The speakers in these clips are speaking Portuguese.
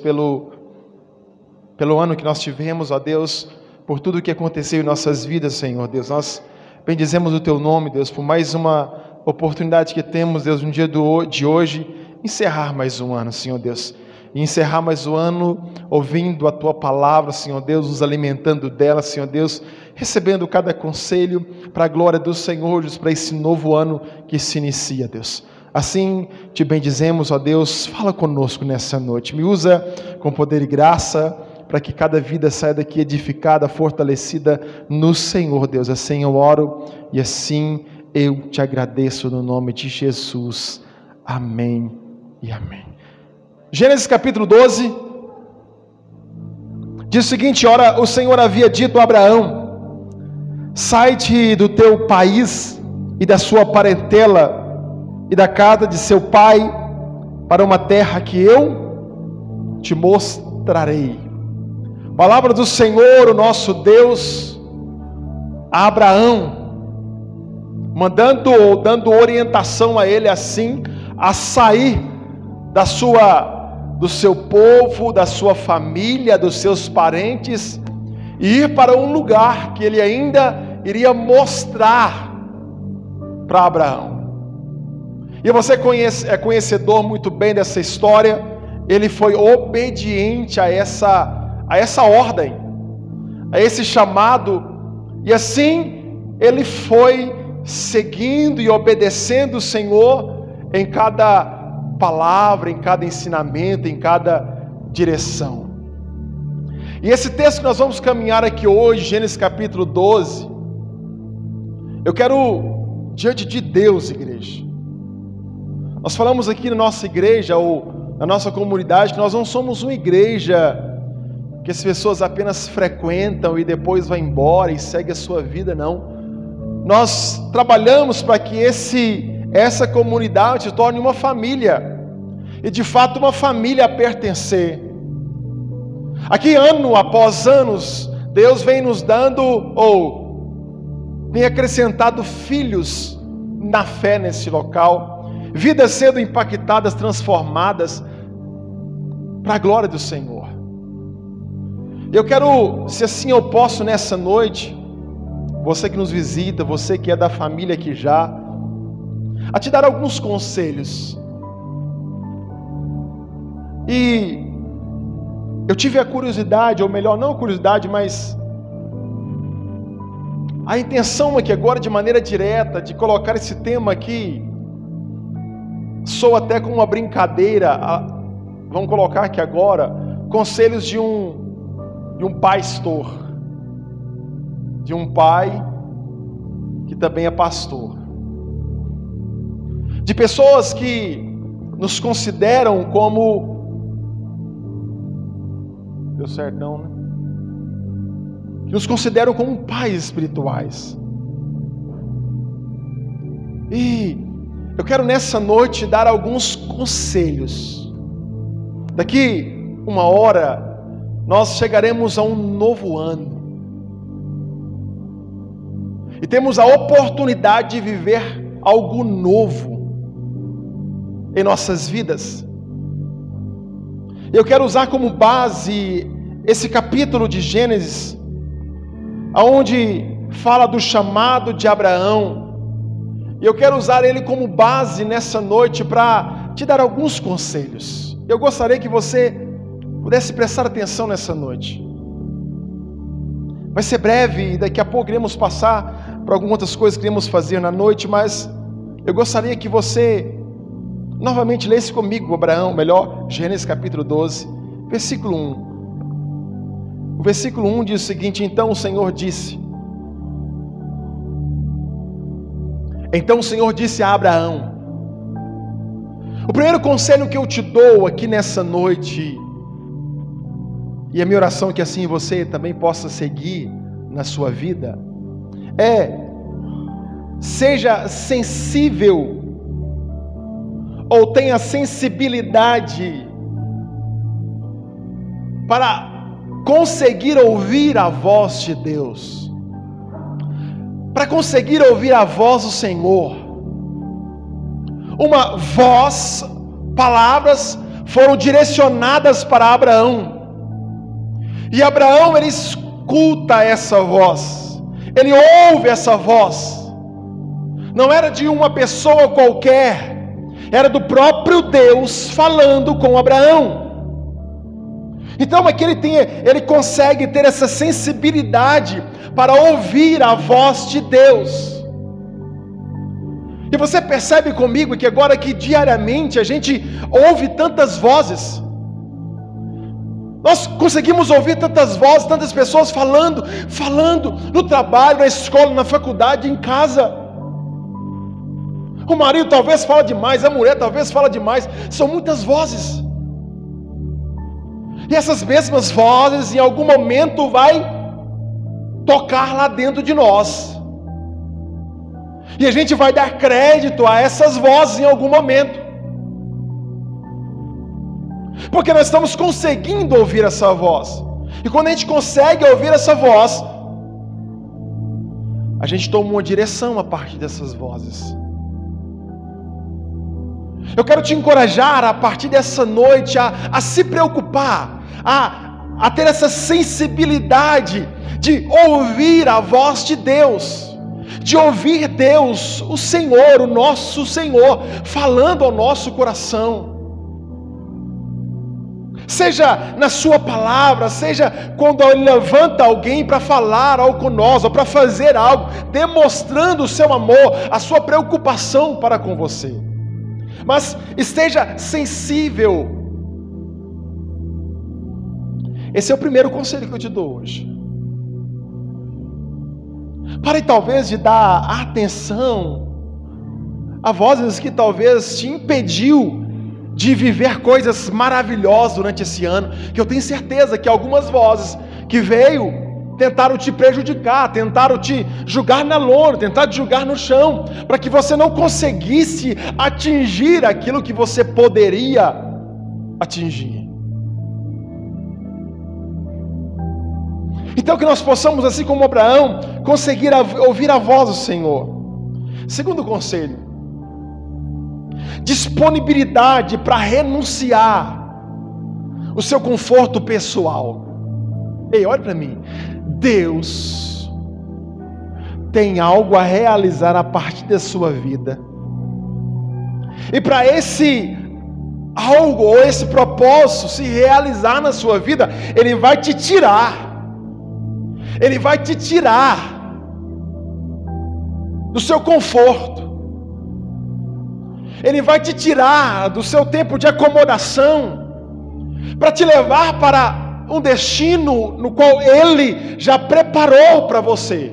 pelo, pelo ano que nós tivemos, ó Deus, por tudo que aconteceu em nossas vidas, Senhor Deus. Nós bendizemos o Teu nome, Deus, por mais uma oportunidade que temos, Deus, no dia do, de hoje, encerrar mais um ano, Senhor Deus. E encerrar mais um ano ouvindo a Tua palavra, Senhor Deus, nos alimentando dela, Senhor Deus, recebendo cada conselho para a glória do Senhor, Deus, para esse novo ano que se inicia, Deus. Assim te bendizemos, ó Deus, fala conosco nessa noite. Me usa com poder e graça para que cada vida saia daqui edificada, fortalecida no Senhor, Deus. Assim eu oro e assim eu te agradeço no nome de Jesus. Amém e amém. Gênesis capítulo 12 diz o seguinte: Ora, o Senhor havia dito a Abraão: Sai-te do teu país e da sua parentela e da casa de seu pai para uma terra que eu te mostrarei. Palavra do Senhor, o nosso Deus, a Abraão, mandando ou dando orientação a ele assim a sair da sua do seu povo, da sua família, dos seus parentes e ir para um lugar que ele ainda iria mostrar para Abraão. E você conhece, é conhecedor muito bem dessa história. Ele foi obediente a essa, a essa ordem, a esse chamado, e assim ele foi seguindo e obedecendo o Senhor em cada palavra, em cada ensinamento, em cada direção. E esse texto que nós vamos caminhar aqui hoje, Gênesis capítulo 12, eu quero, diante de Deus, igreja, nós falamos aqui na nossa igreja ou na nossa comunidade que nós não somos uma igreja que as pessoas apenas frequentam e depois vão embora e segue a sua vida, não. Nós trabalhamos para que esse essa comunidade se torne uma família e de fato uma família a pertencer. Aqui ano após anos, Deus vem nos dando ou tem acrescentado filhos na fé nesse local vidas sendo impactadas, transformadas para a glória do Senhor. Eu quero, se assim eu posso nessa noite, você que nos visita, você que é da família aqui já, a te dar alguns conselhos. E eu tive a curiosidade, ou melhor, não a curiosidade, mas a intenção aqui agora, de maneira direta, de colocar esse tema aqui sou até com uma brincadeira, vamos colocar aqui agora, conselhos de um, de um pastor, de um pai que também é pastor, de pessoas que nos consideram como. Deu certo, não, né? Que nos consideram como pais espirituais. E eu quero nessa noite dar alguns conselhos. Daqui uma hora, nós chegaremos a um novo ano. E temos a oportunidade de viver algo novo em nossas vidas. Eu quero usar como base esse capítulo de Gênesis, aonde fala do chamado de Abraão e eu quero usar ele como base nessa noite para te dar alguns conselhos. Eu gostaria que você pudesse prestar atenção nessa noite. Vai ser breve e daqui a pouco iremos passar por algumas outras coisas que iremos fazer na noite, mas eu gostaria que você novamente lesse comigo Abraão, melhor, Gênesis capítulo 12, versículo 1. O versículo 1 diz o seguinte: Então o Senhor disse: Então o Senhor disse a Abraão: O primeiro conselho que eu te dou aqui nessa noite, e a minha oração é que assim você também possa seguir na sua vida, é seja sensível ou tenha sensibilidade para conseguir ouvir a voz de Deus para conseguir ouvir a voz do Senhor. Uma voz, palavras foram direcionadas para Abraão. E Abraão ele escuta essa voz, ele ouve essa voz. Não era de uma pessoa qualquer, era do próprio Deus falando com Abraão. Então aqui ele tem, ele consegue ter essa sensibilidade para ouvir a voz de Deus. E você percebe comigo que agora que diariamente a gente ouve tantas vozes, nós conseguimos ouvir tantas vozes, tantas pessoas falando, falando no trabalho, na escola, na faculdade, em casa. O marido talvez fala demais, a mulher talvez fala demais. São muitas vozes. E essas mesmas vozes, em algum momento, vai tocar lá dentro de nós. E a gente vai dar crédito a essas vozes em algum momento. Porque nós estamos conseguindo ouvir essa voz. E quando a gente consegue ouvir essa voz, a gente toma uma direção a partir dessas vozes. Eu quero te encorajar a partir dessa noite a, a se preocupar, a, a ter essa sensibilidade de ouvir a voz de Deus, de ouvir Deus, o Senhor, o nosso Senhor, falando ao nosso coração. Seja na sua palavra, seja quando ele levanta alguém para falar algo conosco, para fazer algo, demonstrando o seu amor, a sua preocupação para com você mas esteja sensível. Esse é o primeiro conselho que eu te dou hoje. Pare talvez de dar atenção a vozes que talvez te impediu de viver coisas maravilhosas durante esse ano, que eu tenho certeza que algumas vozes que veio tentaram te prejudicar, tentaram te julgar na lona, tentaram te julgar no chão, para que você não conseguisse atingir aquilo que você poderia atingir. Então que nós possamos, assim como Abraão, conseguir ouvir a voz do Senhor. Segundo conselho, disponibilidade para renunciar o seu conforto pessoal. Ei, para mim. Deus tem algo a realizar a partir da sua vida. E para esse algo ou esse propósito se realizar na sua vida, ele vai te tirar. Ele vai te tirar do seu conforto. Ele vai te tirar do seu tempo de acomodação para te levar para um destino no qual Ele já preparou para você.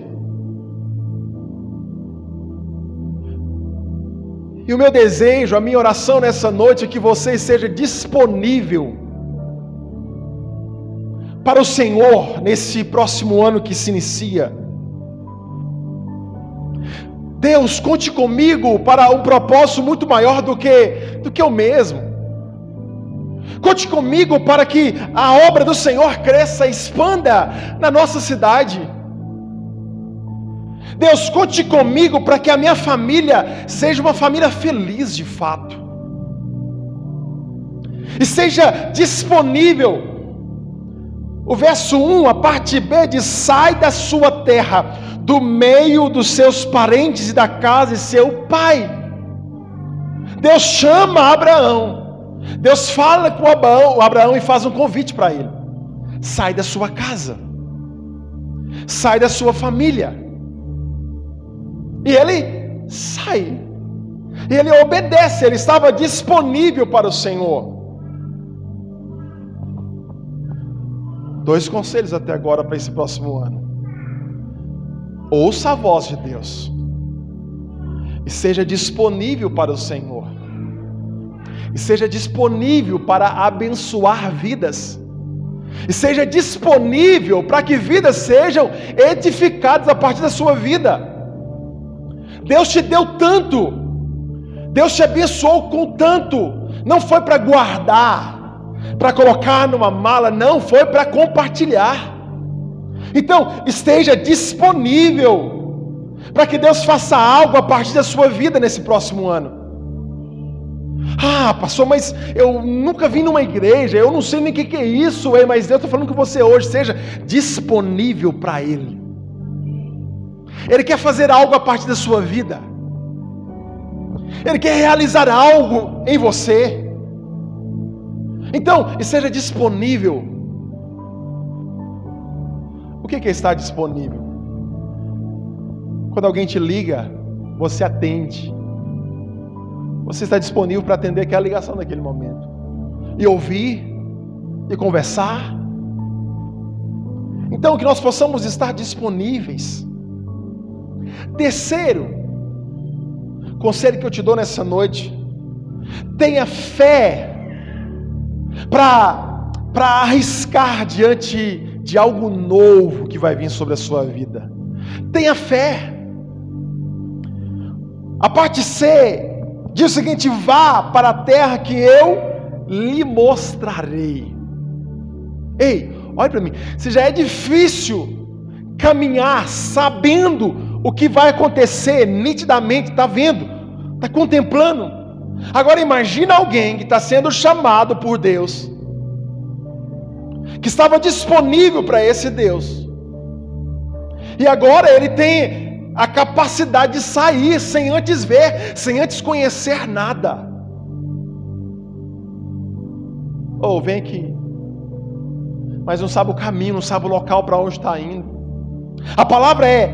E o meu desejo, a minha oração nessa noite é que você esteja disponível para o Senhor nesse próximo ano que se inicia. Deus, conte comigo para um propósito muito maior do que do que eu mesmo. Conte comigo para que a obra do Senhor cresça expanda na nossa cidade. Deus, conte comigo para que a minha família seja uma família feliz de fato. E seja disponível. O verso 1, a parte B diz: Sai da sua terra, do meio dos seus parentes e da casa de seu pai. Deus chama Abraão Deus fala com Abraão, Abraão e faz um convite para ele: sai da sua casa, sai da sua família. E ele sai, e ele obedece, ele estava disponível para o Senhor. Dois conselhos até agora para esse próximo ano. Ouça a voz de Deus e seja disponível para o Senhor e seja disponível para abençoar vidas. E seja disponível para que vidas sejam edificadas a partir da sua vida. Deus te deu tanto, Deus te abençoou com tanto, não foi para guardar, para colocar numa mala, não, foi para compartilhar. Então, esteja disponível para que Deus faça algo a partir da sua vida nesse próximo ano. Ah, pastor, mas eu nunca vim numa igreja, eu não sei nem o que, que é isso, mas Deus está falando que você hoje seja disponível para Ele. Ele quer fazer algo a partir da sua vida. Ele quer realizar algo em você. Então, esteja disponível. O que é estar disponível? Quando alguém te liga, você atende. Você está disponível para atender aquela ligação naquele momento. E ouvir, e conversar. Então, que nós possamos estar disponíveis. Terceiro, conselho que eu te dou nessa noite: tenha fé para arriscar diante de algo novo que vai vir sobre a sua vida. Tenha fé. A parte C diz o seguinte: vá para a terra que eu lhe mostrarei. Ei, olha para mim, se já é difícil caminhar sabendo o que vai acontecer nitidamente, está vendo, está contemplando. Agora imagina alguém que está sendo chamado por Deus, que estava disponível para esse Deus, e agora ele tem a capacidade de sair sem antes ver, sem antes conhecer nada. Ou oh, vem aqui, mas não sabe o caminho, não sabe o local para onde está indo. A palavra é,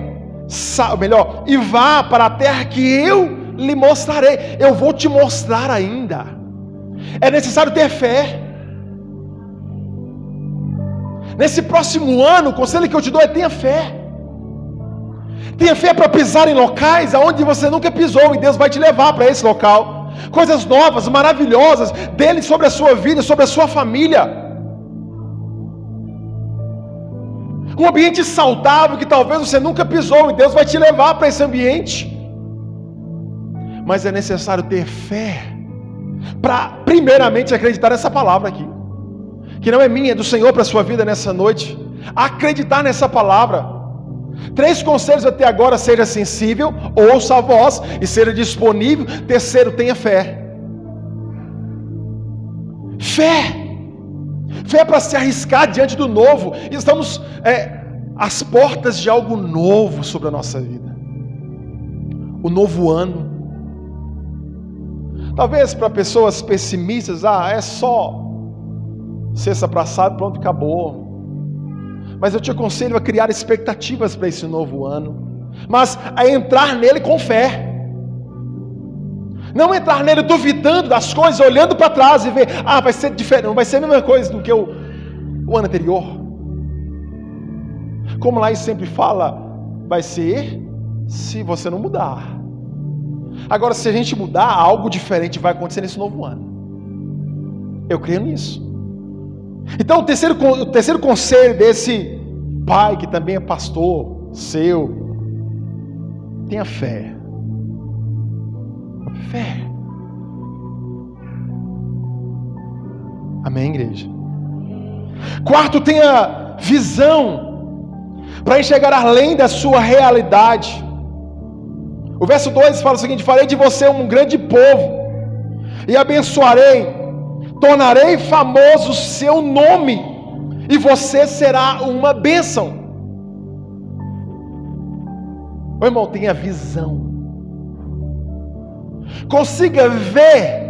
melhor, e vá para a terra que eu lhe mostrarei. Eu vou te mostrar ainda. É necessário ter fé. Nesse próximo ano, o conselho que eu te dou é tenha fé. Tenha fé para pisar em locais aonde você nunca pisou e Deus vai te levar para esse local. Coisas novas, maravilhosas dele sobre a sua vida, sobre a sua família. Um ambiente saudável que talvez você nunca pisou e Deus vai te levar para esse ambiente mas é necessário ter fé para, primeiramente, acreditar nessa palavra aqui, que não é minha, é do Senhor para a sua vida nessa noite. Acreditar nessa palavra. Três conselhos até agora: seja sensível, ouça a voz e seja disponível. Terceiro, tenha fé. Fé. Fé para se arriscar diante do novo. Estamos é, às portas de algo novo sobre a nossa vida. O novo ano. Talvez para pessoas pessimistas, ah, é só sexta para sábado, pronto, acabou. Mas eu te aconselho a criar expectativas para esse novo ano, mas a entrar nele com fé. Não entrar nele duvidando das coisas, olhando para trás e ver, ah, vai ser diferente, não vai ser a mesma coisa do que o, o ano anterior. Como lá sempre fala, vai ser se você não mudar. Agora, se a gente mudar, algo diferente vai acontecer nesse novo ano. Eu creio nisso. Então, o terceiro, o terceiro conselho desse pai, que também é pastor seu, tenha fé. Fé. Amém, igreja? Quarto, tenha visão para enxergar além da sua realidade. O verso 2 fala o seguinte: Farei de você um grande povo, e abençoarei, tornarei famoso o seu nome, e você será uma bênção. Meu irmão, tenha visão, consiga ver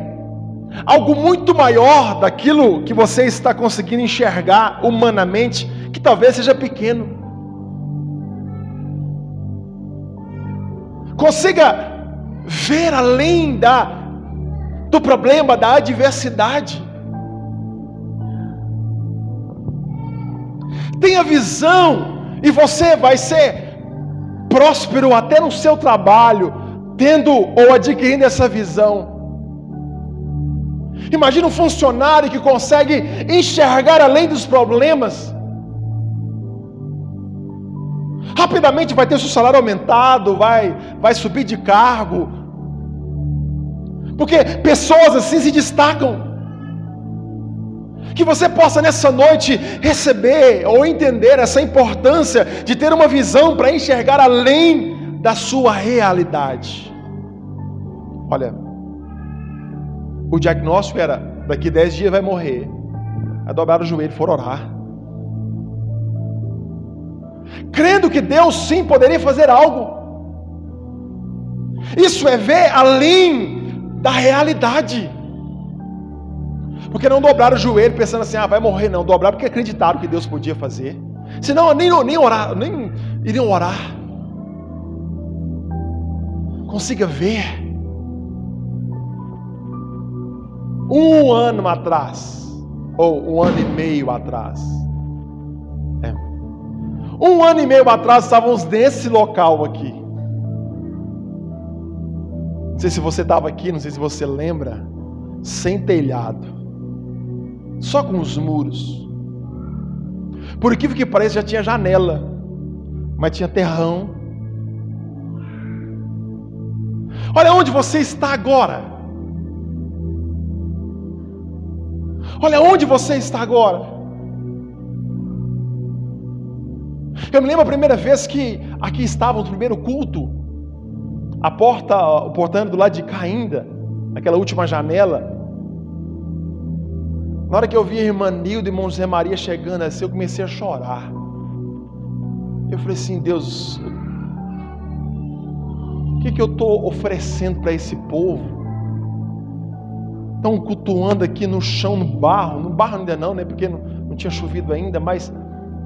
algo muito maior daquilo que você está conseguindo enxergar humanamente, que talvez seja pequeno. consiga ver além da do problema, da adversidade. Tenha visão e você vai ser próspero até no seu trabalho, tendo ou adquirindo essa visão. Imagina um funcionário que consegue enxergar além dos problemas rapidamente vai ter seu salário aumentado, vai, vai subir de cargo. Porque pessoas assim se destacam. Que você possa nessa noite receber ou entender essa importância de ter uma visão para enxergar além da sua realidade. Olha, o diagnóstico era: daqui 10 dias vai morrer. Aí dobraram o joelho e foram orar. Crendo que Deus sim poderia fazer algo. Isso é ver além da realidade. Porque não dobraram o joelho pensando assim, ah, vai morrer, não. Dobraram porque acreditaram que Deus podia fazer. Senão nem, nem orar, nem iriam orar. Consiga ver. Um ano atrás, ou um ano e meio atrás. É. Um ano e meio atrás estávamos nesse local aqui. Não sei se você estava aqui, não sei se você lembra. Sem telhado, só com os muros. Por incrível que pareça, já tinha janela, mas tinha terrão. Olha onde você está agora. Olha onde você está agora. Eu me lembro a primeira vez que aqui estava no primeiro culto, a porta, o portão do lado de cá ainda, aquela última janela. Na hora que eu vi a irmã Nilda e José Maria chegando assim, eu comecei a chorar. Eu falei assim, Deus, o que, que eu estou oferecendo para esse povo? estão cultuando aqui no chão, no barro, no barro ainda não, né? Porque não, não tinha chovido ainda, mas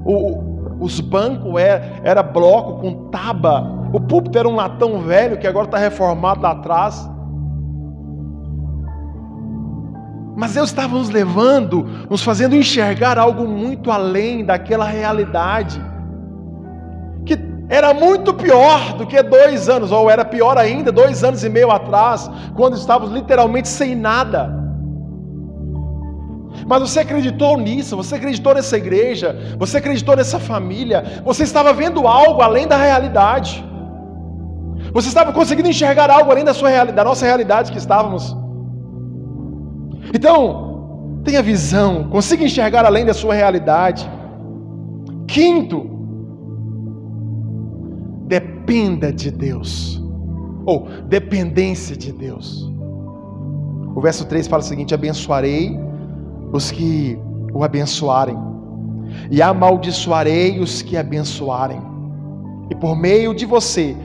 o, os bancos era, era bloco com taba, o púlpito era um latão velho que agora está reformado lá atrás. Mas Deus estava nos levando, nos fazendo enxergar algo muito além daquela realidade, que era muito pior do que dois anos, ou era pior ainda, dois anos e meio atrás, quando estávamos literalmente sem nada. Mas você acreditou nisso, você acreditou nessa igreja, você acreditou nessa família, você estava vendo algo além da realidade. Você estava conseguindo enxergar algo além da sua realidade, da nossa realidade que estávamos. Então, tenha visão, consiga enxergar além da sua realidade. Quinto, dependa de Deus. Ou dependência de Deus. O verso 3 fala o seguinte: abençoarei os que o abençoarem, e amaldiçoarei os que abençoarem. E por meio de você,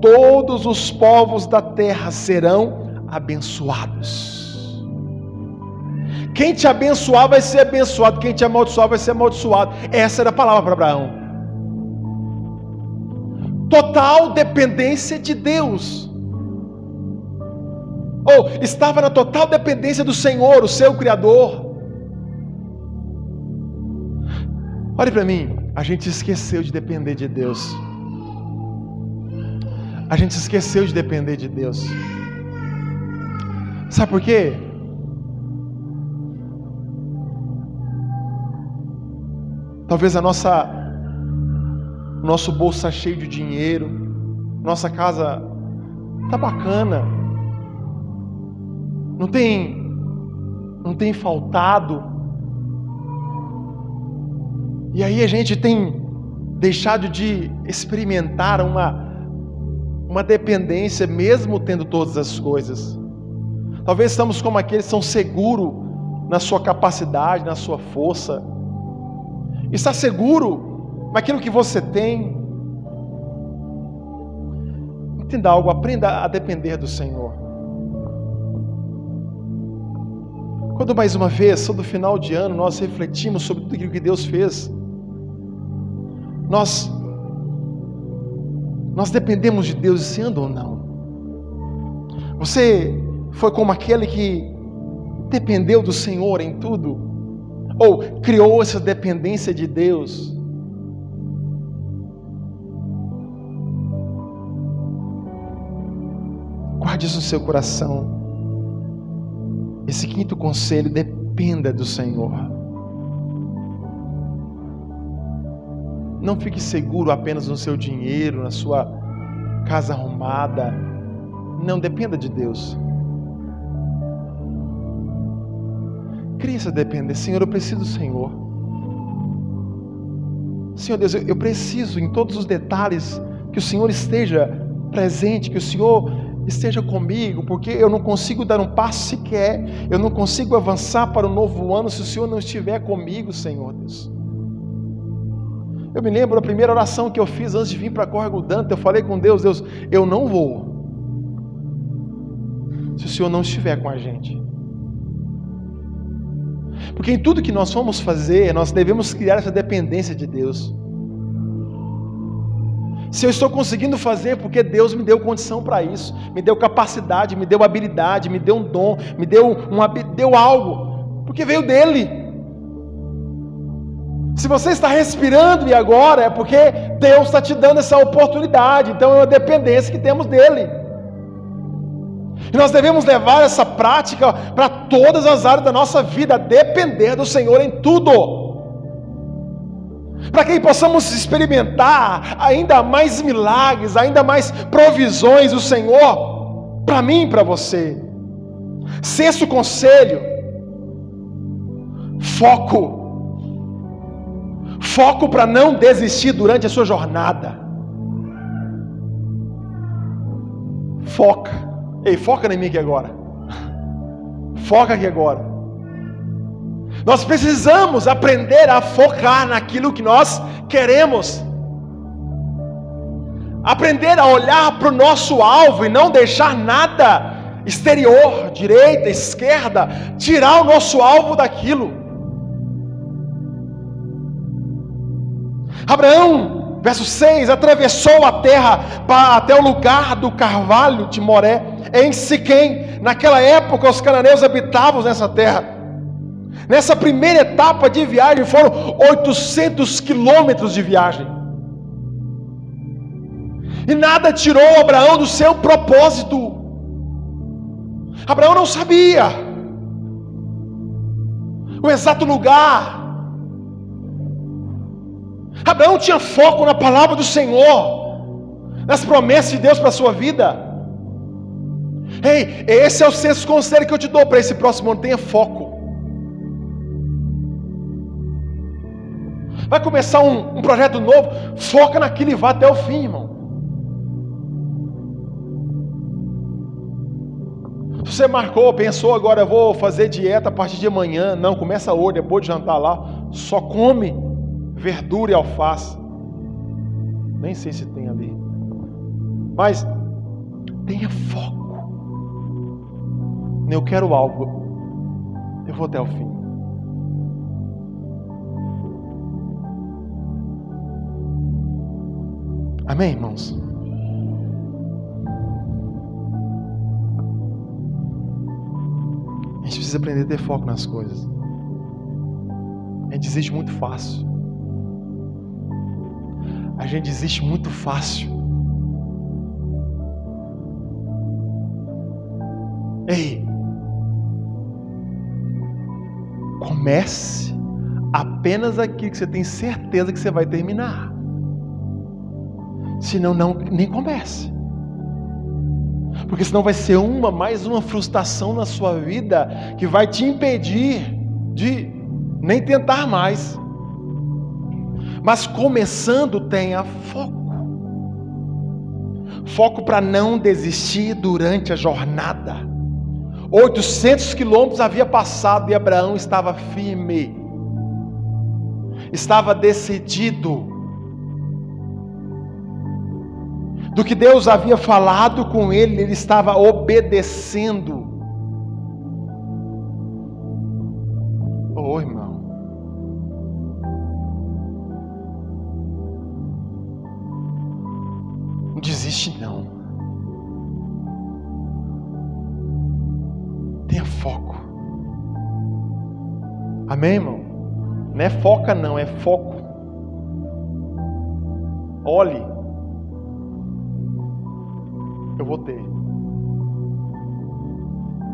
todos os povos da terra serão abençoados. Quem te abençoar vai ser abençoado, quem te amaldiçoar vai ser amaldiçoado. Essa era a palavra para Abraão. Total dependência de Deus. Ou estava na total dependência do Senhor, o seu Criador. Olhe para mim, a gente esqueceu de depender de Deus. A gente esqueceu de depender de Deus. Sabe por quê? Talvez a nossa nosso bolso está cheio de dinheiro, nossa casa tá bacana. Não tem não tem faltado. E aí a gente tem deixado de experimentar uma uma dependência mesmo tendo todas as coisas. Talvez estamos como aqueles que são seguros na sua capacidade, na sua força, Está seguro naquilo que você tem. Entenda algo, aprenda a depender do Senhor. Quando mais uma vez, todo final de ano, nós refletimos sobre tudo aquilo que Deus fez, nós nós dependemos de Deus sendo ou não. Você foi como aquele que dependeu do Senhor em tudo ou criou essa dependência de Deus. Guarde isso no seu coração. Esse quinto conselho dependa do Senhor. Não fique seguro apenas no seu dinheiro, na sua casa arrumada. Não dependa de Deus. Crie essa dependência. Senhor, eu preciso do Senhor. Senhor Deus, eu preciso em todos os detalhes que o Senhor esteja presente, que o Senhor esteja comigo, porque eu não consigo dar um passo sequer, eu não consigo avançar para o novo ano se o Senhor não estiver comigo, Senhor Deus. Eu me lembro da primeira oração que eu fiz antes de vir para Córrego Dante, eu falei com Deus, Deus, eu não vou. Se o Senhor não estiver com a gente. Porque em tudo que nós vamos fazer, nós devemos criar essa dependência de Deus. Se eu estou conseguindo fazer, porque Deus me deu condição para isso, me deu capacidade, me deu habilidade, me deu um dom, me deu, um, deu algo, porque veio dele. Se você está respirando e agora, é porque Deus está te dando essa oportunidade, então é uma dependência que temos dele. E nós devemos levar essa prática para todas as áreas da nossa vida, depender do Senhor em tudo para que possamos experimentar ainda mais milagres, ainda mais provisões do Senhor para mim e para você. Sexto conselho: foco. Foco para não desistir durante a sua jornada. Foca. Ei, foca em mim aqui agora. Foca aqui agora. Nós precisamos aprender a focar naquilo que nós queremos. Aprender a olhar para o nosso alvo e não deixar nada exterior, direita, esquerda, tirar o nosso alvo daquilo. Abraão, verso 6, atravessou a terra para, até o lugar do carvalho de Moré, em Siquém. Naquela época, os cananeus habitavam nessa terra. Nessa primeira etapa de viagem foram 800 quilômetros de viagem. E nada tirou Abraão do seu propósito. Abraão não sabia o exato lugar. Abraão tinha foco na palavra do Senhor, nas promessas de Deus para a sua vida. Ei, esse é o sexto conselho que eu te dou para esse próximo ano: tenha foco. vai começar um, um projeto novo, foca naquilo e vá até o fim, irmão. Você marcou, pensou agora, eu vou fazer dieta a partir de amanhã. Não, começa hoje, depois de jantar lá. Só come verdura e alface. Nem sei se tem ali. Mas tenha foco. Eu quero algo. Eu vou até o fim. Amém, irmãos? A gente precisa aprender a ter foco nas coisas. A gente desiste muito fácil. A gente desiste muito fácil. Ei, comece apenas aquilo que você tem certeza que você vai terminar. Senão não nem comece. Porque senão vai ser uma mais uma frustração na sua vida que vai te impedir de nem tentar mais. Mas começando tenha foco. Foco para não desistir durante a jornada. 800 quilômetros havia passado e Abraão estava firme, estava decidido do que Deus havia falado com ele, ele estava obedecendo. Amém, irmão? Não é foca não, é foco. Olhe eu vou ter.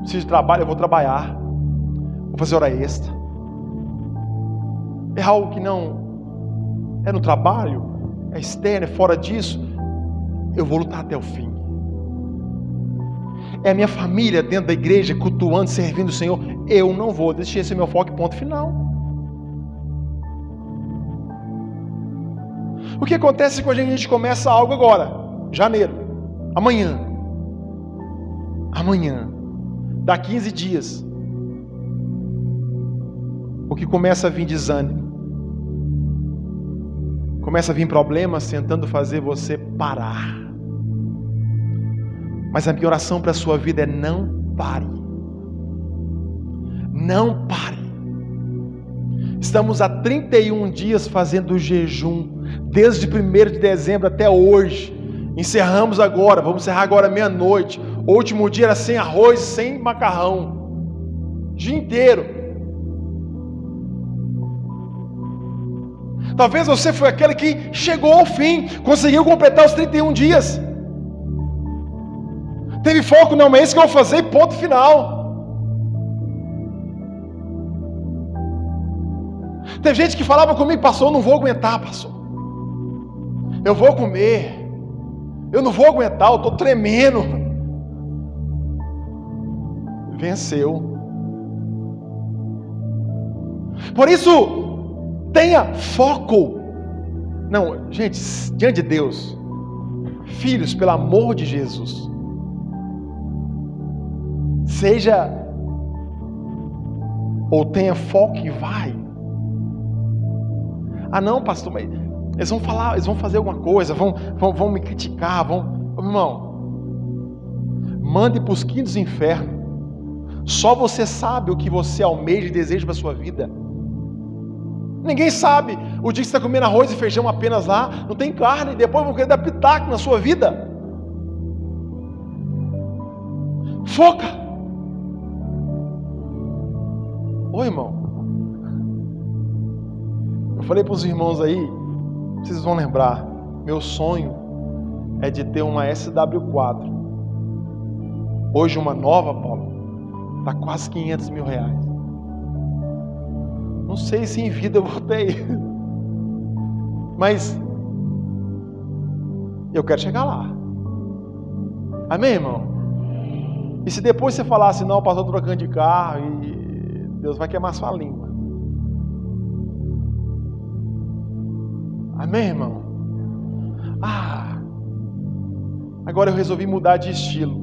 Preciso de trabalho, eu vou trabalhar. Vou fazer hora extra. É algo que não é no trabalho, é externo, é fora disso. Eu vou lutar até o fim. É a minha família dentro da igreja, cultuando, servindo o Senhor. Eu não vou deixar esse meu foco, ponto final. O que acontece quando a gente começa algo agora? Janeiro amanhã. amanhã, dá 15 dias, o que começa a vir desânimo, começa a vir problemas tentando fazer você parar. Mas a minha oração para a sua vida é não pare. Não pare. Estamos há 31 dias fazendo jejum, desde 1 de dezembro até hoje. Encerramos agora, vamos encerrar agora meia-noite. O último dia era sem arroz, sem macarrão. Dia inteiro. Talvez você foi aquele que chegou ao fim, conseguiu completar os 31 dias. Teve foco, não, mas é isso que eu vou fazer, ponto final. Tem gente que falava comigo, pastor, eu não vou aguentar, pastor. Eu vou comer. Eu não vou aguentar, eu estou tremendo. Venceu. Por isso, tenha foco. Não, gente, diante de Deus, filhos, pelo amor de Jesus, seja ou tenha foco e vai. Ah, não, pastor, mas eles vão falar, eles vão fazer alguma coisa, vão, vão, vão me criticar, vão. Irmão, mande para os quintos infernos. Só você sabe o que você almeja e deseja para a sua vida. Ninguém sabe. O dia que você está comendo arroz e feijão apenas lá, não tem carne, e depois vão querer dar pitaco na sua vida. Foca. Oi, irmão. Eu falei para os irmãos aí, vocês vão lembrar, meu sonho é de ter uma SW4. Hoje uma nova, Paulo, está quase 500 mil reais. Não sei se em vida eu vou ter, mas eu quero chegar lá. Amém, irmão? E se depois você falar assim, não, passou trocando de carro e Deus vai queimar sua língua. Amém, irmão? Ah, agora eu resolvi mudar de estilo.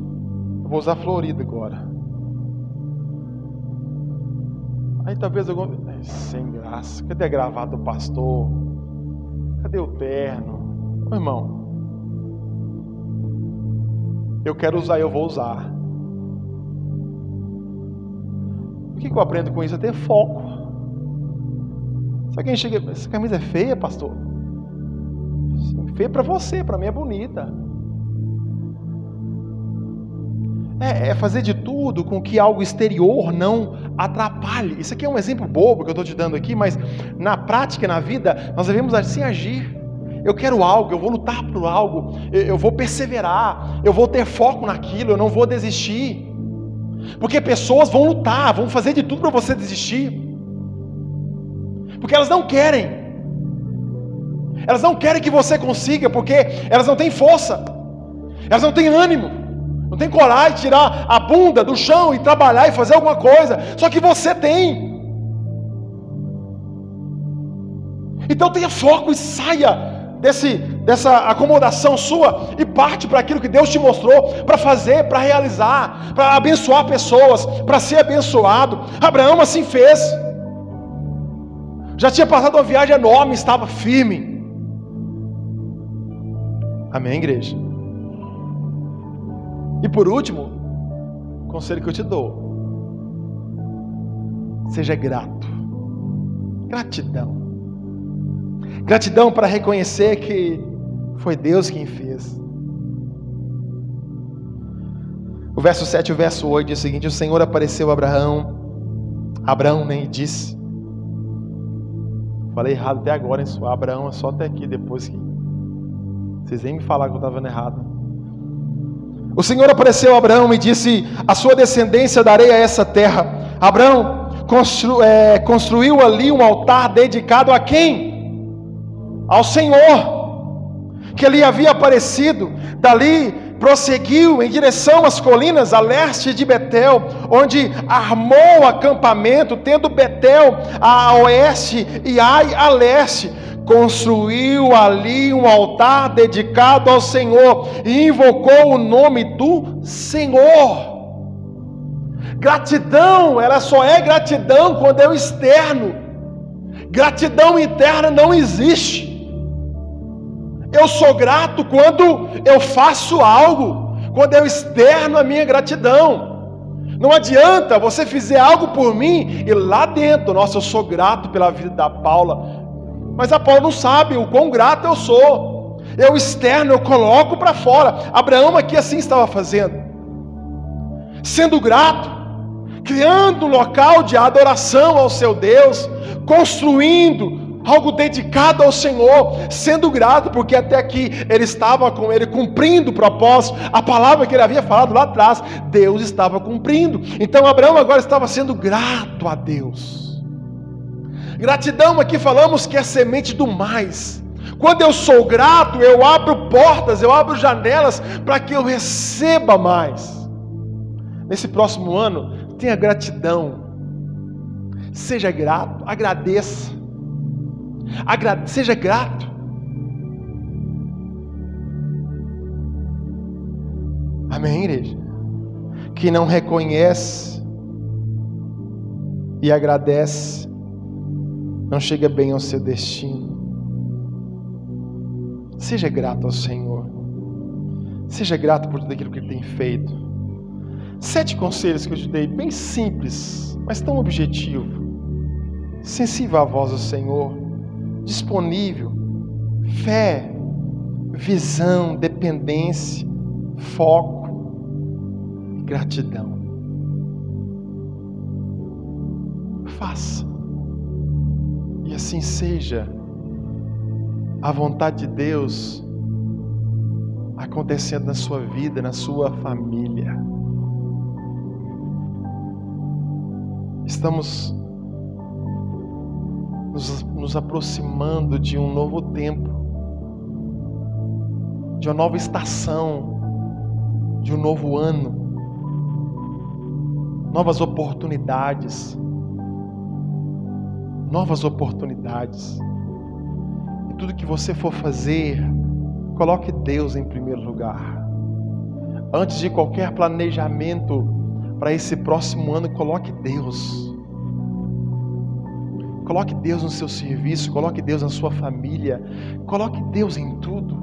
Eu vou usar Florida agora. Aí talvez eu. Sem graça. Cadê a gravata do pastor? Cadê o terno? Ô, irmão. Eu quero usar, eu vou usar. Que eu aprendo com isso? É ter foco. Sabe quem chega? Essa camisa é feia, pastor? Feia para você, para mim é bonita. É, é, fazer de tudo com que algo exterior não atrapalhe. Isso aqui é um exemplo bobo que eu estou te dando aqui, mas na prática, na vida, nós devemos assim agir. Eu quero algo, eu vou lutar por algo, eu vou perseverar, eu vou ter foco naquilo, eu não vou desistir. Porque pessoas vão lutar, vão fazer de tudo para você desistir. Porque elas não querem. Elas não querem que você consiga, porque elas não têm força, elas não têm ânimo, não têm coragem de tirar a bunda do chão e trabalhar e fazer alguma coisa, só que você tem. Então tenha foco e saia desse, dessa acomodação sua e parte para aquilo que Deus te mostrou para fazer, para realizar, para abençoar pessoas, para ser abençoado. Abraão assim fez. Já tinha passado uma viagem enorme, estava firme. Amém, igreja? E por último, conselho que eu te dou: seja grato. Gratidão. Gratidão para reconhecer que foi Deus quem fez. O verso 7 e o verso 8 diz o seguinte: O Senhor apareceu a Abraão, Abraão né, e disse. Falei errado até agora, hein? Abraão é só até aqui, depois que vocês nem me falaram que eu estava errado. O Senhor apareceu a Abraão e disse: A sua descendência darei a essa terra. Abraão constru, é, construiu ali um altar dedicado a quem? Ao Senhor, que lhe havia aparecido. Dali prosseguiu em direção às colinas a leste de Betel, onde armou acampamento, tendo Betel a oeste e Ai a leste construiu ali um altar dedicado ao Senhor e invocou o nome do Senhor. Gratidão, ela só é gratidão quando é o externo. Gratidão interna não existe. Eu sou grato quando eu faço algo, quando eu externo a minha gratidão. Não adianta você fizer algo por mim e lá dentro, nossa, eu sou grato pela vida da Paula. Mas a Paula não sabe o quão grato eu sou. Eu externo, eu coloco para fora. Abraão aqui assim estava fazendo. Sendo grato, criando um local de adoração ao seu Deus, construindo algo dedicado ao Senhor, sendo grato, porque até aqui ele estava com ele cumprindo o propósito, a palavra que ele havia falado lá atrás, Deus estava cumprindo. Então Abraão agora estava sendo grato a Deus. Gratidão aqui falamos que é semente do mais. Quando eu sou grato, eu abro portas, eu abro janelas para que eu receba mais. Nesse próximo ano, tenha gratidão. Seja grato, agradeça. Agra seja grato. Amém, igreja? Que não reconhece e agradece, não chega bem ao seu destino. Seja grato ao Senhor. Seja grato por tudo aquilo que Ele tem feito. Sete conselhos que eu te dei, bem simples, mas tão objetivo. Sensível à voz do Senhor disponível, fé, visão, dependência, foco e gratidão. Faça. E assim seja a vontade de Deus acontecendo na sua vida, na sua família. Estamos nos, nos aproximando de um novo tempo, de uma nova estação, de um novo ano, novas oportunidades, novas oportunidades. E tudo que você for fazer, coloque Deus em primeiro lugar. Antes de qualquer planejamento para esse próximo ano, coloque Deus. Coloque Deus no seu serviço, coloque Deus na sua família, coloque Deus em tudo.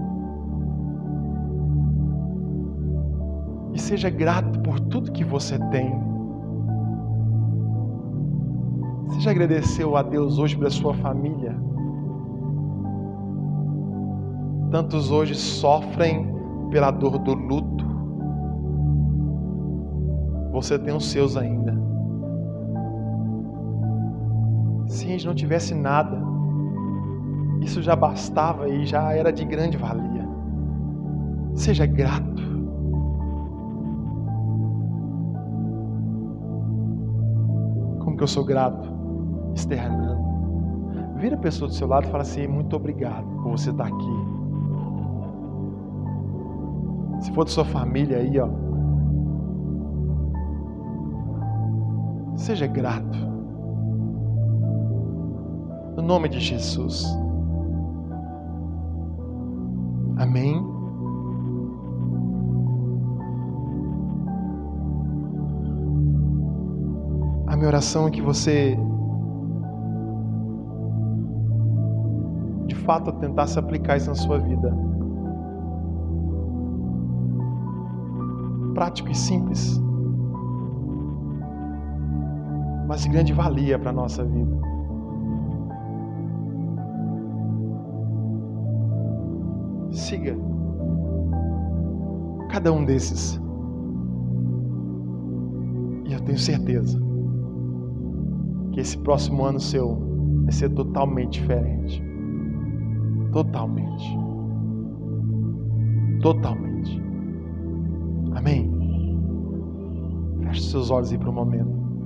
E seja grato por tudo que você tem. Você já agradeceu a Deus hoje pela sua família? Tantos hoje sofrem pela dor do luto. Você tem os seus ainda. Se a gente não tivesse nada, isso já bastava e já era de grande valia. Seja grato. Como que eu sou grato? Externando. Vira a pessoa do seu lado e fala assim: muito obrigado por você estar aqui. Se for da sua família aí, ó. Seja grato. No nome de Jesus. Amém. A minha oração é que você, de fato, tentasse aplicar isso na sua vida. Prático e simples, mas de grande valia para a nossa vida. Siga cada um desses. E eu tenho certeza que esse próximo ano seu vai ser totalmente diferente. Totalmente. Totalmente. Amém? Feche seus olhos aí para um momento.